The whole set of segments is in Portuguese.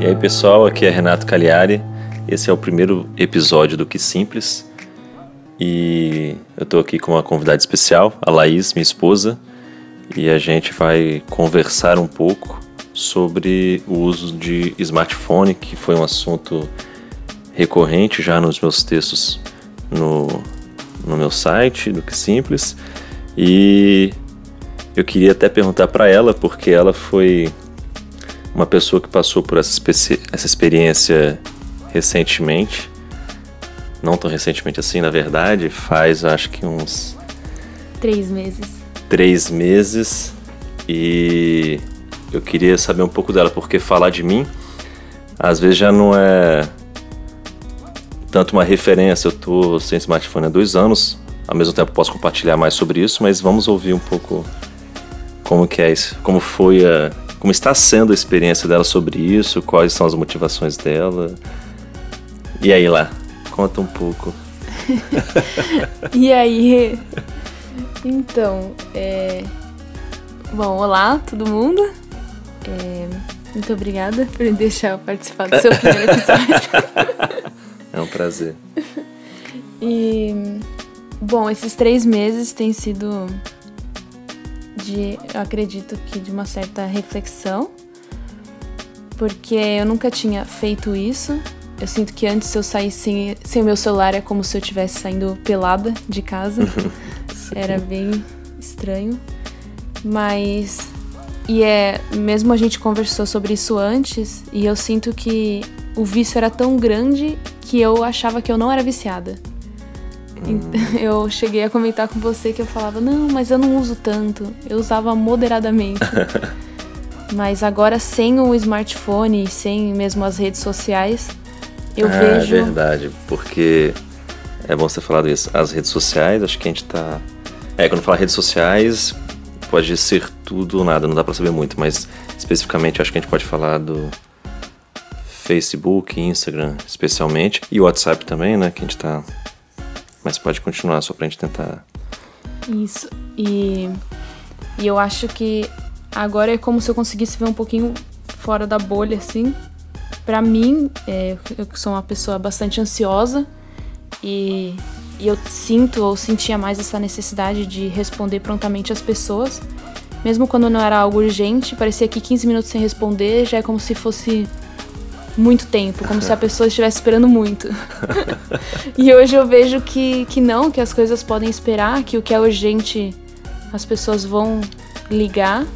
E aí pessoal, aqui é Renato Cagliari. Esse é o primeiro episódio do Que Simples. E eu tô aqui com uma convidada especial, a Laís, minha esposa, e a gente vai conversar um pouco sobre o uso de smartphone, que foi um assunto recorrente já nos meus textos no, no meu site, do Que Simples. E eu queria até perguntar para ela, porque ela foi uma pessoa que passou por essa, essa experiência recentemente, não tão recentemente assim, na verdade, faz acho que uns. Três meses. Três meses. E eu queria saber um pouco dela, porque falar de mim às vezes já não é tanto uma referência. Eu tô sem smartphone há dois anos, ao mesmo tempo posso compartilhar mais sobre isso, mas vamos ouvir um pouco como que é isso, como foi a, como está sendo a experiência dela sobre isso, quais são as motivações dela. E aí lá, conta um pouco. e aí? Então, é... bom, olá todo mundo. É... Muito obrigada por me deixar participar do seu primeiro episódio. é um prazer. E bom, esses três meses têm sido de, eu acredito que de uma certa reflexão, porque eu nunca tinha feito isso. Eu sinto que antes eu saísse sem, sem o meu celular é como se eu estivesse saindo pelada de casa. Era bem estranho. Mas e é, mesmo a gente conversou sobre isso antes, e eu sinto que o vício era tão grande que eu achava que eu não era viciada. Hum. Eu cheguei a comentar com você que eu falava, não, mas eu não uso tanto. Eu usava moderadamente. mas agora sem o smartphone, sem mesmo as redes sociais, eu ah, vejo. É verdade, porque é bom você falar isso. As redes sociais, acho que a gente tá. É, quando fala redes sociais, pode ser tudo ou nada, não dá pra saber muito, mas especificamente acho que a gente pode falar do Facebook, Instagram, especialmente, e WhatsApp também, né? Que a gente tá mas pode continuar só pra gente tentar. Isso. E, e eu acho que agora é como se eu conseguisse ver um pouquinho fora da bolha, assim. Pra mim, é, eu sou uma pessoa bastante ansiosa e, e eu sinto ou sentia mais essa necessidade de responder prontamente às pessoas. Mesmo quando não era algo urgente, parecia que 15 minutos sem responder já é como se fosse muito tempo, como se a pessoa estivesse esperando muito. e hoje eu vejo que, que não, que as coisas podem esperar, que o que é urgente as pessoas vão ligar.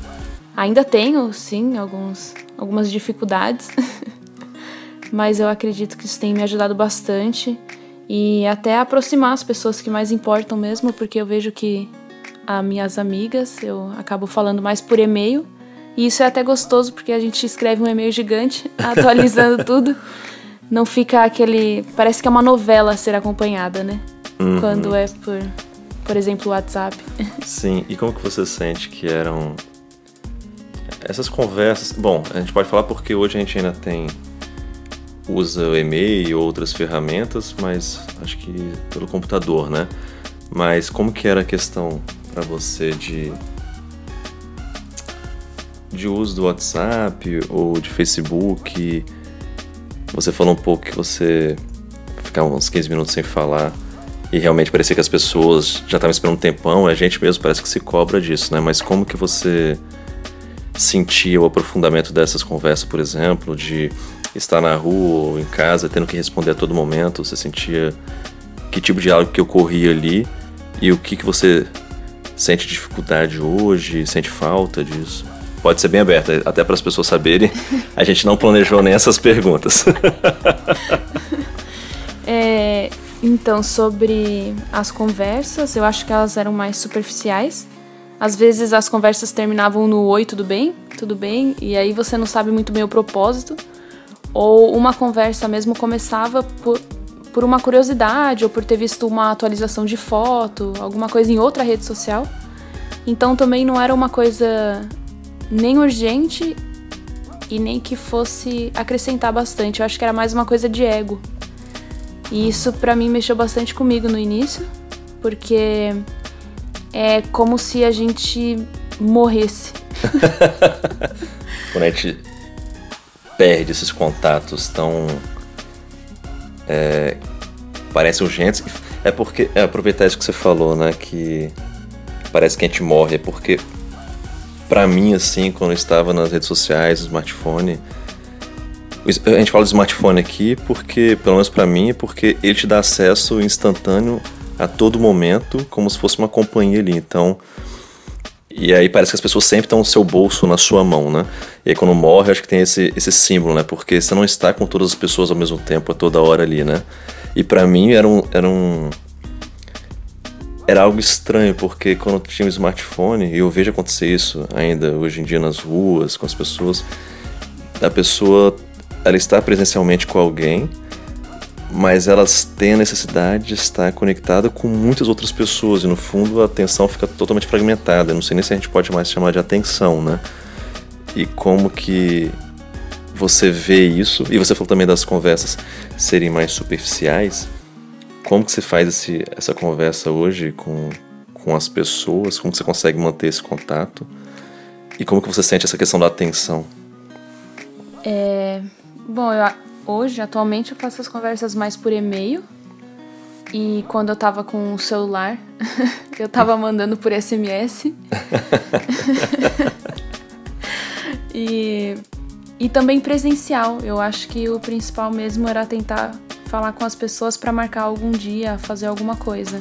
Ainda tenho, sim, alguns, algumas dificuldades, mas eu acredito que isso tem me ajudado bastante e até aproximar as pessoas que mais importam mesmo, porque eu vejo que as minhas amigas eu acabo falando mais por e-mail e isso é até gostoso porque a gente escreve um e-mail gigante atualizando tudo. Não fica aquele. Parece que é uma novela a ser acompanhada, né? Uhum. Quando é por, por exemplo, o WhatsApp. Sim, e como que você sente que eram essas conversas? Bom, a gente pode falar porque hoje a gente ainda tem usa o e-mail e outras ferramentas, mas acho que pelo computador, né? Mas como que era a questão para você de de uso do WhatsApp ou de Facebook. Você falou um pouco que você ficava uns 15 minutos sem falar e realmente parecia que as pessoas já estavam esperando um tempão, a gente mesmo parece que se cobra disso, né? Mas como que você sentia o aprofundamento dessas conversas, por exemplo, de estar na rua ou em casa tendo que responder a todo momento? Você sentia que tipo de algo que ocorria ali e o que, que você sente dificuldade hoje, sente falta disso? Pode ser bem aberta, até para as pessoas saberem. A gente não planejou nem essas perguntas. é, então, sobre as conversas, eu acho que elas eram mais superficiais. Às vezes as conversas terminavam no oi, tudo bem? Tudo bem? E aí você não sabe muito bem o propósito. Ou uma conversa mesmo começava por, por uma curiosidade ou por ter visto uma atualização de foto, alguma coisa em outra rede social. Então também não era uma coisa nem urgente e nem que fosse acrescentar bastante. Eu acho que era mais uma coisa de ego. E isso para mim mexeu bastante comigo no início, porque é como se a gente morresse. Quando a gente perde esses contatos tão. É, parecem urgentes. É porque. É, aproveitar isso que você falou, né? Que parece que a gente morre. É porque, para mim, assim, quando eu estava nas redes sociais, no smartphone. A gente fala de smartphone aqui porque, pelo menos para mim, é porque ele te dá acesso instantâneo a todo momento, como se fosse uma companhia ali. Então, e aí parece que as pessoas sempre estão no seu bolso, na sua mão, né? E aí quando morre, acho que tem esse, esse símbolo, né? Porque você não está com todas as pessoas ao mesmo tempo, a toda hora ali, né? E para mim era um, era um... Era algo estranho, porque quando eu tinha um smartphone, e eu vejo acontecer isso ainda hoje em dia nas ruas, com as pessoas, a pessoa, ela está presencialmente com alguém, mas elas têm a necessidade de estar conectada com muitas outras pessoas e no fundo a atenção fica totalmente fragmentada. Eu não sei nem se a gente pode mais chamar de atenção, né? E como que você vê isso? E você falou também das conversas serem mais superficiais. Como que você faz esse, essa conversa hoje com, com as pessoas? Como que você consegue manter esse contato? E como que você sente essa questão da atenção? É, bom, eu, Hoje, atualmente, eu faço as conversas mais por e-mail. E quando eu tava com o celular, eu tava mandando por SMS. e, e também presencial. Eu acho que o principal mesmo era tentar falar com as pessoas para marcar algum dia, fazer alguma coisa.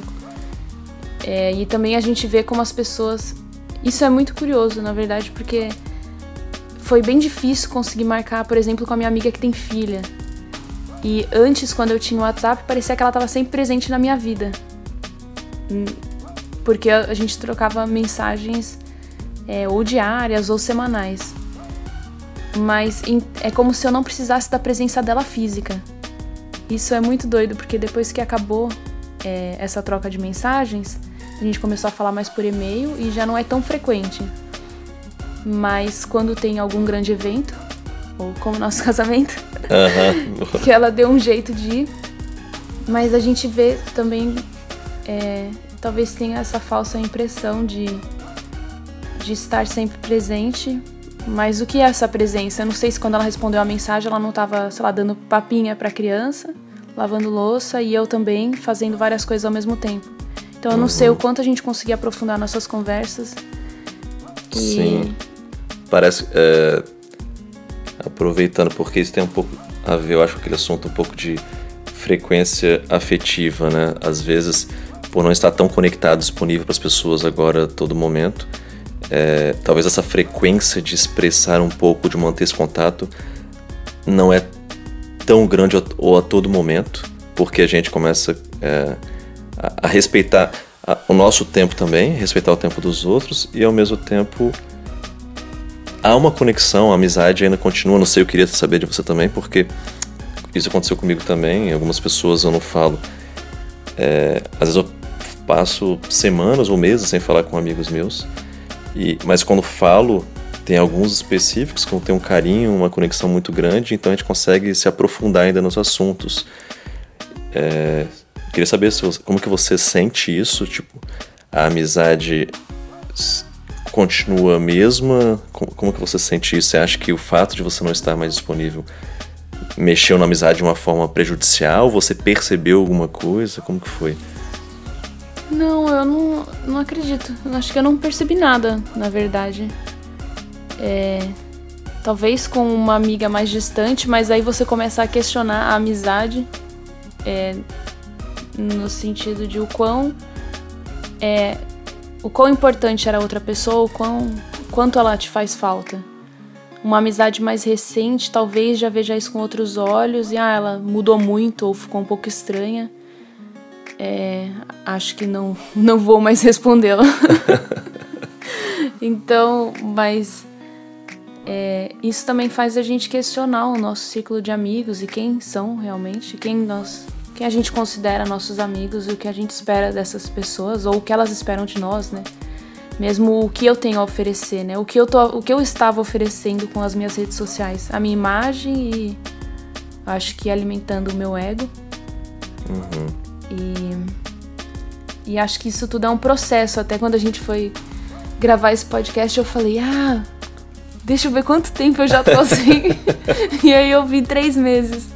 É, e também a gente vê como as pessoas. Isso é muito curioso, na verdade, porque foi bem difícil conseguir marcar, por exemplo, com a minha amiga que tem filha. E antes, quando eu tinha o WhatsApp, parecia que ela estava sempre presente na minha vida. Hum, porque a gente trocava mensagens é, ou diárias ou semanais. Mas é como se eu não precisasse da presença dela física. Isso é muito doido, porque depois que acabou é, essa troca de mensagens, a gente começou a falar mais por e-mail e já não é tão frequente mas quando tem algum grande evento, ou como nosso casamento, uhum. que ela deu um jeito de ir. Mas a gente vê também, é, talvez tenha essa falsa impressão de, de estar sempre presente. Mas o que é essa presença? Eu não sei se quando ela respondeu a mensagem ela não estava, sei lá, dando papinha para a criança, lavando louça e eu também fazendo várias coisas ao mesmo tempo. Então eu não uhum. sei o quanto a gente conseguia aprofundar nossas conversas. E... Sim parece. É, aproveitando, porque isso tem um pouco a ver, eu acho, com aquele assunto um pouco de frequência afetiva, né? Às vezes, por não estar tão conectado, disponível para as pessoas agora a todo momento, é, talvez essa frequência de expressar um pouco, de manter esse contato, não é tão grande ou a todo momento, porque a gente começa é, a, a, respeitar a, o nosso tempo também, respeitar o tempo dos outros e ao mesmo tempo há uma conexão, a amizade ainda continua. Não sei, eu queria saber de você também, porque isso aconteceu comigo também. Algumas pessoas eu não falo. É, às vezes eu passo semanas ou meses sem falar com amigos meus. E, mas quando falo, tem alguns específicos que tem um carinho, uma conexão muito grande, então a gente consegue se aprofundar ainda nos assuntos. É, queria saber se, como que você sente isso, tipo, a amizade continua a mesma? Como que você sente isso? Você acha que o fato de você não estar mais disponível mexeu na amizade de uma forma prejudicial? Você percebeu alguma coisa? Como que foi? Não, eu não, não acredito. Acho que eu não percebi nada, na verdade. É, talvez com uma amiga mais distante, mas aí você começa a questionar a amizade é, no sentido de o quão é, o quão importante era a outra pessoa, o quão, quanto ela te faz falta. Uma amizade mais recente, talvez já veja isso com outros olhos e ah, ela mudou muito ou ficou um pouco estranha. É, acho que não, não vou mais respondê-la. então, mas é, isso também faz a gente questionar o nosso ciclo de amigos e quem são realmente, quem nós quem a gente considera nossos amigos e o que a gente espera dessas pessoas ou o que elas esperam de nós, né? Mesmo o que eu tenho a oferecer, né? O que eu, tô, o que eu estava oferecendo com as minhas redes sociais. A minha imagem e acho que alimentando o meu ego. Uhum. E, e acho que isso tudo é um processo. Até quando a gente foi gravar esse podcast, eu falei, ah, deixa eu ver quanto tempo eu já tô assim. e aí eu vi três meses.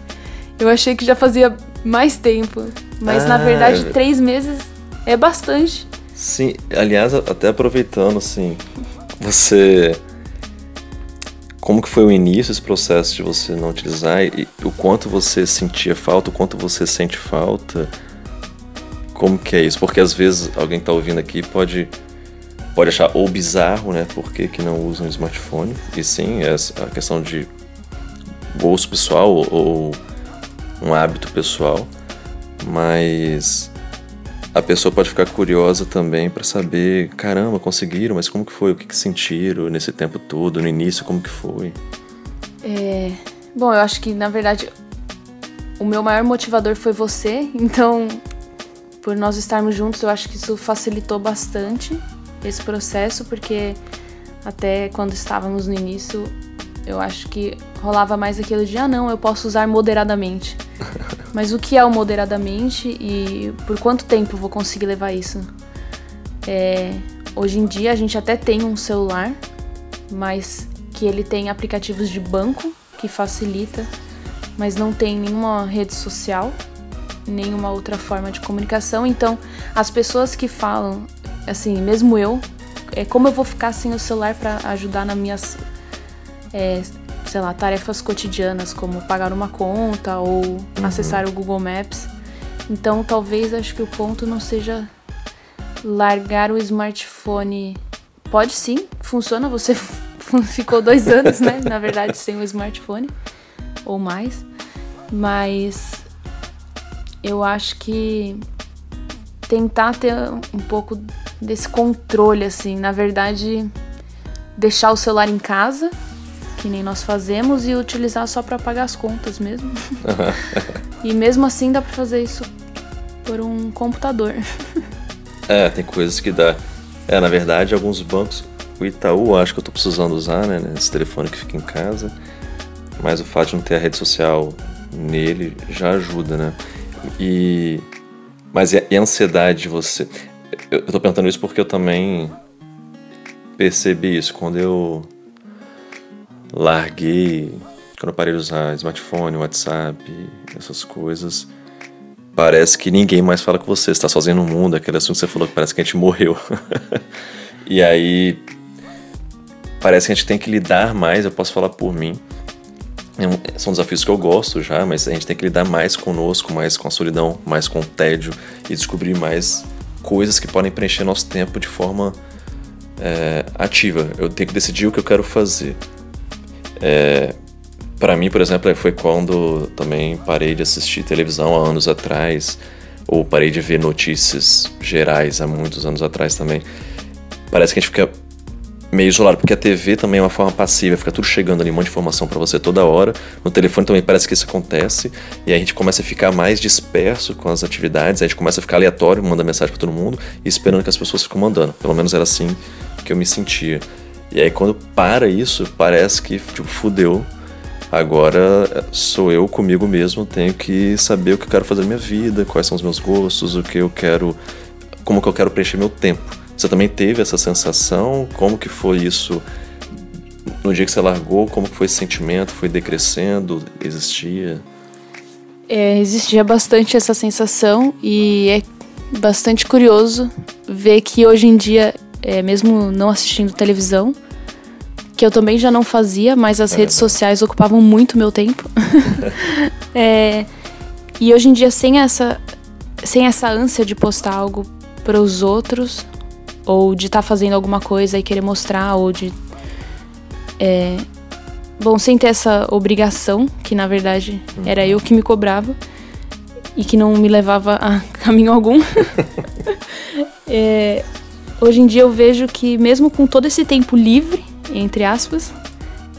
Eu achei que já fazia mais tempo. Mas ah, na verdade, é... três meses é bastante. Sim, aliás, até aproveitando, assim, você. Como que foi o início desse processo de você não utilizar e o quanto você sentia falta, o quanto você sente falta? Como que é isso? Porque às vezes alguém que tá ouvindo aqui pode pode achar ou bizarro, né? Por que, não usam um smartphone? E sim, é a questão de gosto pessoal ou um hábito pessoal, mas a pessoa pode ficar curiosa também para saber, caramba, conseguiram, mas como que foi? O que, que sentiram nesse tempo todo? No início, como que foi? É... Bom, eu acho que na verdade o meu maior motivador foi você, então por nós estarmos juntos, eu acho que isso facilitou bastante esse processo, porque até quando estávamos no início, eu acho que rolava mais aquilo de, ah, não, eu posso usar moderadamente. Mas o que é o moderadamente e por quanto tempo eu vou conseguir levar isso? É, hoje em dia a gente até tem um celular, mas que ele tem aplicativos de banco que facilita, mas não tem nenhuma rede social, nenhuma outra forma de comunicação. Então, as pessoas que falam, assim, mesmo eu, é como eu vou ficar sem o celular para ajudar nas minhas é, sei lá, tarefas cotidianas como pagar uma conta ou uhum. acessar o Google Maps. Então, talvez acho que o ponto não seja largar o smartphone. Pode sim, funciona. Você ficou dois anos, né? Na verdade, sem o smartphone ou mais. Mas eu acho que tentar ter um pouco desse controle, assim. Na verdade, deixar o celular em casa que nem nós fazemos, e utilizar só para pagar as contas mesmo. e mesmo assim dá para fazer isso por um computador. é, tem coisas que dá. É, na verdade, alguns bancos, o Itaú, acho que eu tô precisando usar, né, esse telefone que fica em casa, mas o fato de não ter a rede social nele já ajuda, né? E mas e a ansiedade de você? Eu, eu tô perguntando isso porque eu também percebi isso quando eu larguei, quando eu parei de usar smartphone, WhatsApp, essas coisas, parece que ninguém mais fala com você, está sozinho no mundo, aquele assunto que você falou que parece que a gente morreu. e aí parece que a gente tem que lidar mais, eu posso falar por mim. É são desafios que eu gosto já, mas a gente tem que lidar mais conosco, mais com a solidão, mais com o tédio e descobrir mais coisas que podem preencher nosso tempo de forma é, ativa. Eu tenho que decidir o que eu quero fazer. É, para mim, por exemplo, foi quando também parei de assistir televisão há anos atrás, ou parei de ver notícias gerais há muitos anos atrás também. Parece que a gente fica meio isolado, porque a TV também é uma forma passiva, fica tudo chegando ali, um monte de informação para você toda hora. No telefone também parece que isso acontece, e aí a gente começa a ficar mais disperso com as atividades, a gente começa a ficar aleatório, manda mensagem para todo mundo e esperando que as pessoas fiquem mandando. Pelo menos era assim que eu me sentia. E aí quando para isso, parece que tipo, fudeu. Agora sou eu comigo mesmo, tenho que saber o que eu quero fazer na minha vida, quais são os meus gostos, o que eu quero, como que eu quero preencher meu tempo. Você também teve essa sensação? Como que foi isso no dia que você largou? Como que foi esse sentimento? Foi decrescendo? Existia? É, existia bastante essa sensação e é bastante curioso ver que hoje em dia é, mesmo não assistindo televisão, que eu também já não fazia, mas as é redes sociais ocupavam muito meu tempo. é, e hoje em dia, sem essa, sem essa ânsia de postar algo para os outros, ou de estar tá fazendo alguma coisa e querer mostrar, ou de. É, bom, sem ter essa obrigação, que na verdade uhum. era eu que me cobrava e que não me levava a caminho algum. é, Hoje em dia eu vejo que mesmo com todo esse tempo livre, entre aspas,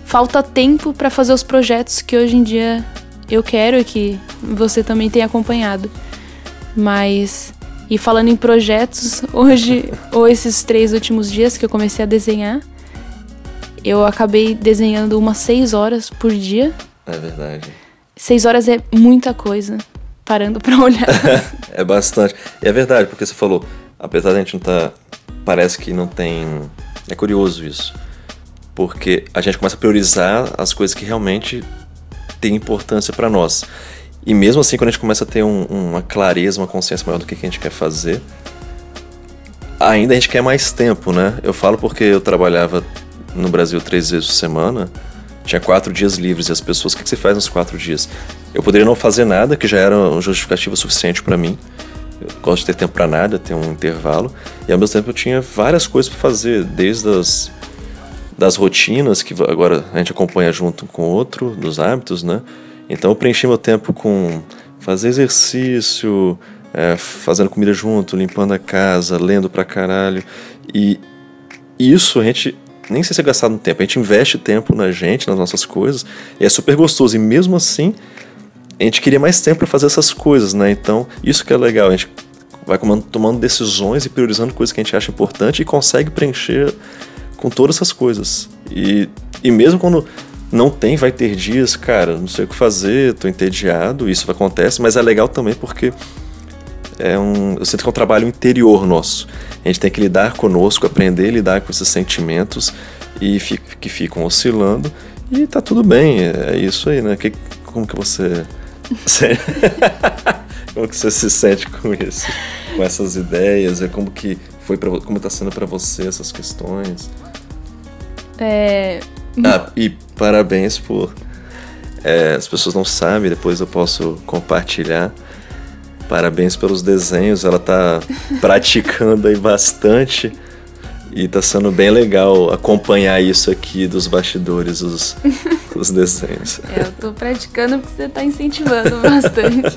falta tempo para fazer os projetos que hoje em dia eu quero e que você também tem acompanhado. Mas e falando em projetos, hoje ou esses três últimos dias que eu comecei a desenhar, eu acabei desenhando umas seis horas por dia. É verdade. Seis horas é muita coisa, parando para olhar. é bastante. E é verdade, porque você falou, apesar de a gente não estar tá parece que não tem. É curioso isso. porque a gente começa a priorizar as coisas que realmente têm importância para nós. E mesmo assim, quando a gente começa a ter um, uma clareza, uma consciência maior do que, que a gente quer fazer, ainda a gente quer mais tempo, né? Eu falo porque eu trabalhava no Brasil três vezes por semana, tinha quatro dias livres e as pessoas, o que, que você faz nos quatro dias? Eu poderia não fazer nada, que já era um justificativo suficiente para mim. Eu gosto de ter tempo para nada, ter um intervalo. E ao mesmo tempo eu tinha várias coisas para fazer, desde as das rotinas que agora a gente acompanha junto com outro, dos hábitos, né? Então eu preenchi meu tempo com fazer exercício, é, fazendo comida junto, limpando a casa, lendo pra caralho. E isso a gente nem sei se é gastado no tempo, a gente investe tempo na gente, nas nossas coisas, e é super gostoso. E mesmo assim, a gente queria mais tempo para fazer essas coisas, né? Então, isso que é legal, a gente vai tomando decisões e priorizando coisas que a gente acha importante e consegue preencher com todas essas coisas. E, e mesmo quando não tem, vai ter dias, cara, não sei o que fazer, tô entediado, isso acontece, mas é legal também porque é um, eu sinto que é um trabalho interior nosso. A gente tem que lidar conosco, aprender a lidar com esses sentimentos e fica, que ficam oscilando e tá tudo bem, é isso aí, né? Que, como que você como que você se sente com isso? Com essas ideias? É como que foi para como tá sendo para você essas questões? É... Ah, e parabéns por é, as pessoas não sabem, depois eu posso compartilhar. Parabéns pelos desenhos, ela tá praticando aí bastante. E tá sendo bem legal acompanhar isso aqui dos bastidores, os, os desenhos. É, eu tô praticando porque você tá incentivando bastante.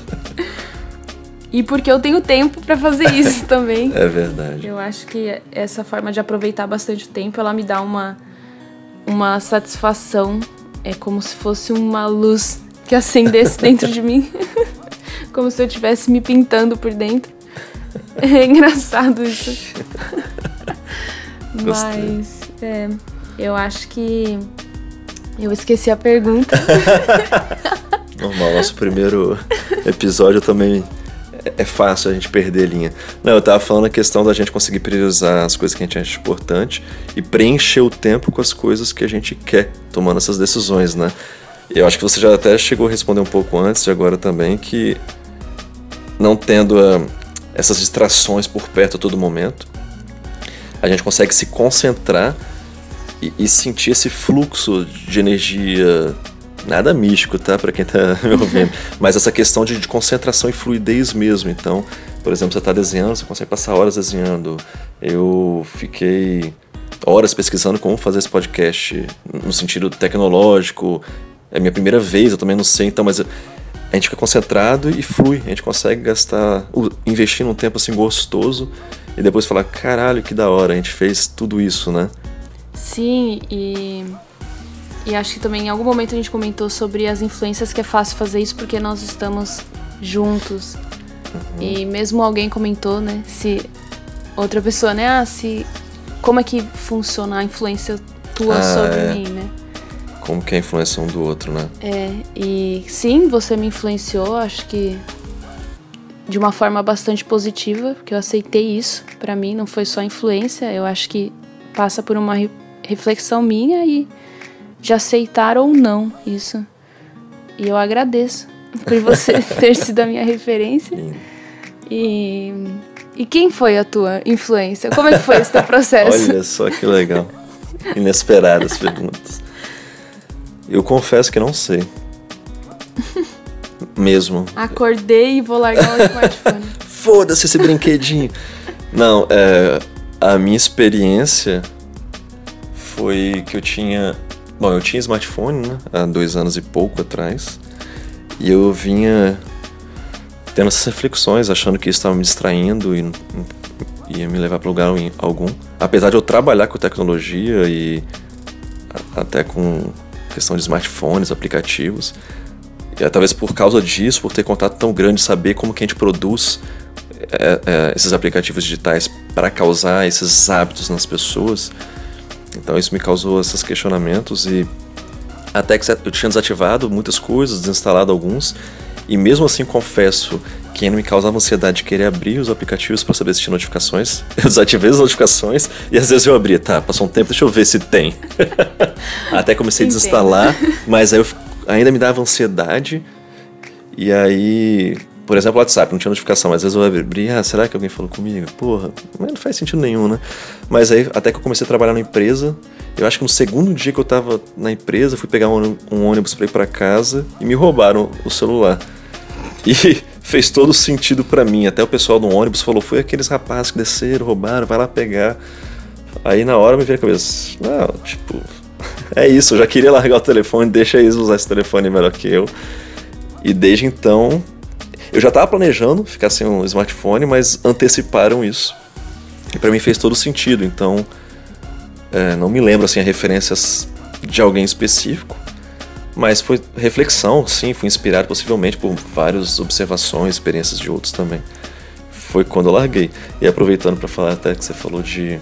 e porque eu tenho tempo para fazer isso também. É verdade. Eu acho que essa forma de aproveitar bastante o tempo, ela me dá uma, uma satisfação. É como se fosse uma luz que acendesse dentro de mim. como se eu estivesse me pintando por dentro. É engraçado isso. Mas é, eu acho que eu esqueci a pergunta. Normal, nosso primeiro episódio também é fácil a gente perder linha. Não, eu tava falando a questão da gente conseguir priorizar as coisas que a gente acha importante e preencher o tempo com as coisas que a gente quer, tomando essas decisões, né? Eu acho que você já até chegou a responder um pouco antes e agora também que não tendo uh, essas distrações por perto a todo momento, a gente consegue se concentrar e, e sentir esse fluxo de energia nada místico, tá? Para quem tá me ouvindo. Mas essa questão de, de, concentração e fluidez mesmo. Então, por exemplo, você está desenhando, você consegue passar horas desenhando. Eu fiquei horas pesquisando como fazer esse podcast no sentido tecnológico. É minha primeira vez, eu também não sei, então, mas a gente fica concentrado e flui. A gente consegue gastar, investir num tempo assim gostoso e depois falar, caralho, que da hora, a gente fez tudo isso, né? Sim, e, e acho que também em algum momento a gente comentou sobre as influências que é fácil fazer isso porque nós estamos juntos. Uhum. E mesmo alguém comentou, né, se outra pessoa, né, ah, se como é que funciona a influência tua ah, sobre é. mim, né? Como que é a influência um do outro, né? É, e sim, você me influenciou, acho que de uma forma bastante positiva, porque eu aceitei isso. Para mim não foi só influência, eu acho que passa por uma re reflexão minha e de aceitar ou não isso. E eu agradeço por você ter sido a minha referência. E, e quem foi a tua influência? Como é que foi esse teu processo? Olha só que legal. Inesperadas perguntas. Eu confesso que não sei mesmo. Acordei e vou largar o smartphone. Foda-se esse brinquedinho. Não, é, a minha experiência foi que eu tinha. Bom, eu tinha smartphone, né? Há dois anos e pouco atrás. E eu vinha tendo essas reflexões, achando que isso estava me distraindo e ia me levar para lugar algum. Apesar de eu trabalhar com tecnologia e até com questão de smartphones, aplicativos, e, é, talvez por causa disso, por ter contato tão grande, saber como que a gente produz é, é, esses aplicativos digitais para causar esses hábitos nas pessoas. Então isso me causou esses questionamentos e até que eu tinha desativado muitas coisas, desinstalado alguns, e mesmo assim confesso que pequeno me causava ansiedade de querer abrir os aplicativos para saber se tinha notificações. Eu desativei as notificações e às vezes eu abria, tá, passou um tempo, deixa eu ver se tem. Até comecei a desinstalar, mas aí eu, ainda me dava ansiedade. E aí, por exemplo, o WhatsApp, não tinha notificação, mas às vezes eu abria, ah, será que alguém falou comigo? Porra, não faz sentido nenhum, né? Mas aí, até que eu comecei a trabalhar na empresa, eu acho que no segundo dia que eu tava na empresa, fui pegar um, um ônibus pra ir pra casa e me roubaram o celular. E fez todo sentido para mim. Até o pessoal do ônibus falou: foi aqueles rapazes que desceram, roubaram, vai lá pegar. Aí na hora me veio a cabeça: não, tipo, é isso, eu já queria largar o telefone, deixa eles usar esse telefone melhor que eu. E desde então, eu já estava planejando ficar sem um smartphone, mas anteciparam isso. E para mim fez todo sentido, então é, não me lembro assim referências de alguém específico, mas foi reflexão, sim, fui inspirado possivelmente por várias observações, experiências de outros também. Foi quando eu larguei. E aproveitando para falar até que você falou de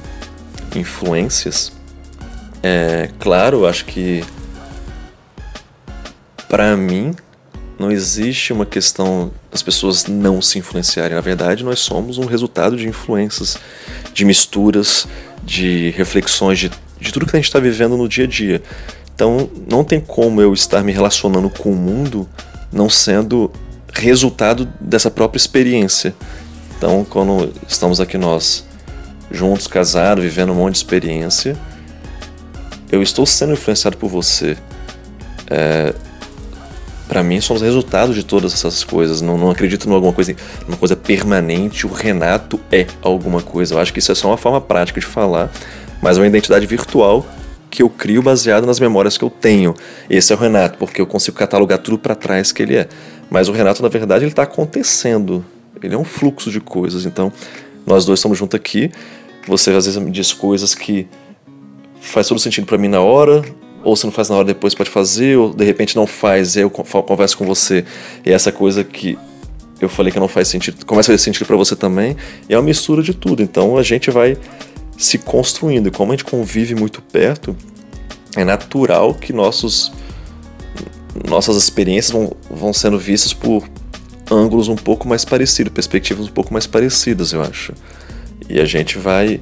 influências, é claro, acho que para mim não existe uma questão das pessoas não se influenciarem. Na verdade, nós somos um resultado de influências, de misturas, de reflexões, de, de tudo que a gente está vivendo no dia a dia. Então, não tem como eu estar me relacionando com o mundo não sendo resultado dessa própria experiência. Então, quando estamos aqui nós juntos, casados, vivendo um monte de experiência, eu estou sendo influenciado por você. É, para mim, somos resultado de todas essas coisas. Não, não acredito em alguma coisa, coisa permanente. O Renato é alguma coisa. Eu acho que isso é só uma forma prática de falar, mas é uma identidade virtual que eu crio baseado nas memórias que eu tenho. Esse é o Renato, porque eu consigo catalogar tudo para trás que ele é. Mas o Renato, na verdade, ele está acontecendo. Ele é um fluxo de coisas. Então, nós dois estamos juntos aqui. Você às vezes me diz coisas que faz todo sentido para mim na hora, ou se não faz na hora depois pode fazer, ou de repente não faz, e aí eu converso com você. E essa coisa que eu falei que não faz sentido, começa a fazer sentido para você também, e é uma mistura de tudo. Então a gente vai se construindo. E como a gente convive muito perto, é natural que nossos, nossas experiências vão, vão sendo vistas por ângulos um pouco mais parecidos, perspectivas um pouco mais parecidas, eu acho. E a gente vai,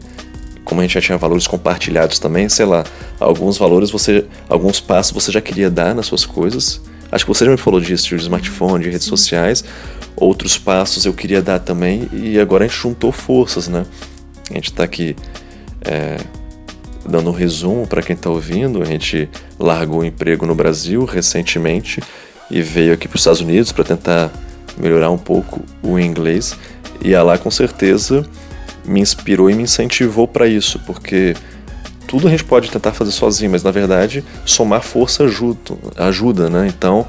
como a gente já tinha valores compartilhados também, sei lá, alguns valores você, alguns passos você já queria dar nas suas coisas. Acho que você já me falou disso, de smartphone, de redes sociais. Outros passos eu queria dar também e agora a gente juntou forças, né? A gente está aqui é, dando um resumo para quem está ouvindo, a gente largou o emprego no Brasil recentemente e veio aqui para os Estados Unidos para tentar melhorar um pouco o inglês. E a lá com certeza me inspirou e me incentivou para isso, porque tudo a gente pode tentar fazer sozinho, mas na verdade somar força ajuda, ajuda né? Então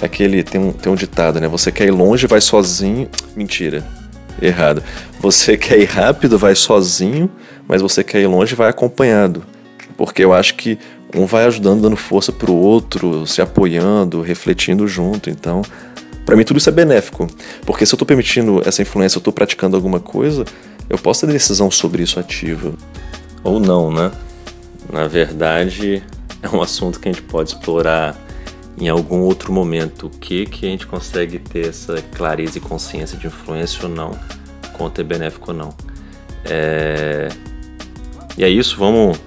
é aquele tem um, tem um ditado, né? Você quer ir longe, vai sozinho. Mentira, errado. Você quer ir rápido, vai sozinho mas você quer ir longe vai acompanhado. Porque eu acho que um vai ajudando, dando força para o outro, se apoiando, refletindo junto. Então, para mim tudo isso é benéfico. Porque se eu estou permitindo essa influência, eu estou praticando alguma coisa, eu posso ter decisão sobre isso ativa. Ou não, né? Na verdade, é um assunto que a gente pode explorar em algum outro momento. O que, que a gente consegue ter essa clareza e consciência de influência ou não, quanto é benéfico ou não. É, e é isso, vamos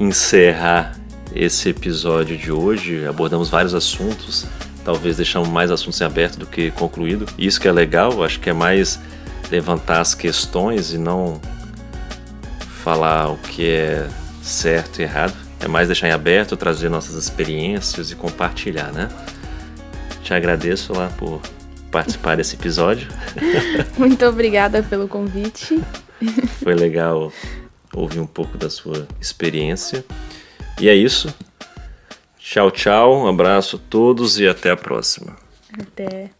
encerrar esse episódio de hoje. Abordamos vários assuntos, talvez deixamos mais assuntos em aberto do que concluído. Isso que é legal, acho que é mais levantar as questões e não falar o que é certo e errado. É mais deixar em aberto, trazer nossas experiências e compartilhar, né? Te agradeço lá por participar desse episódio. Muito obrigada pelo convite. Foi legal ouvir um pouco da sua experiência. E é isso. Tchau, tchau. Um abraço a todos e até a próxima. Até.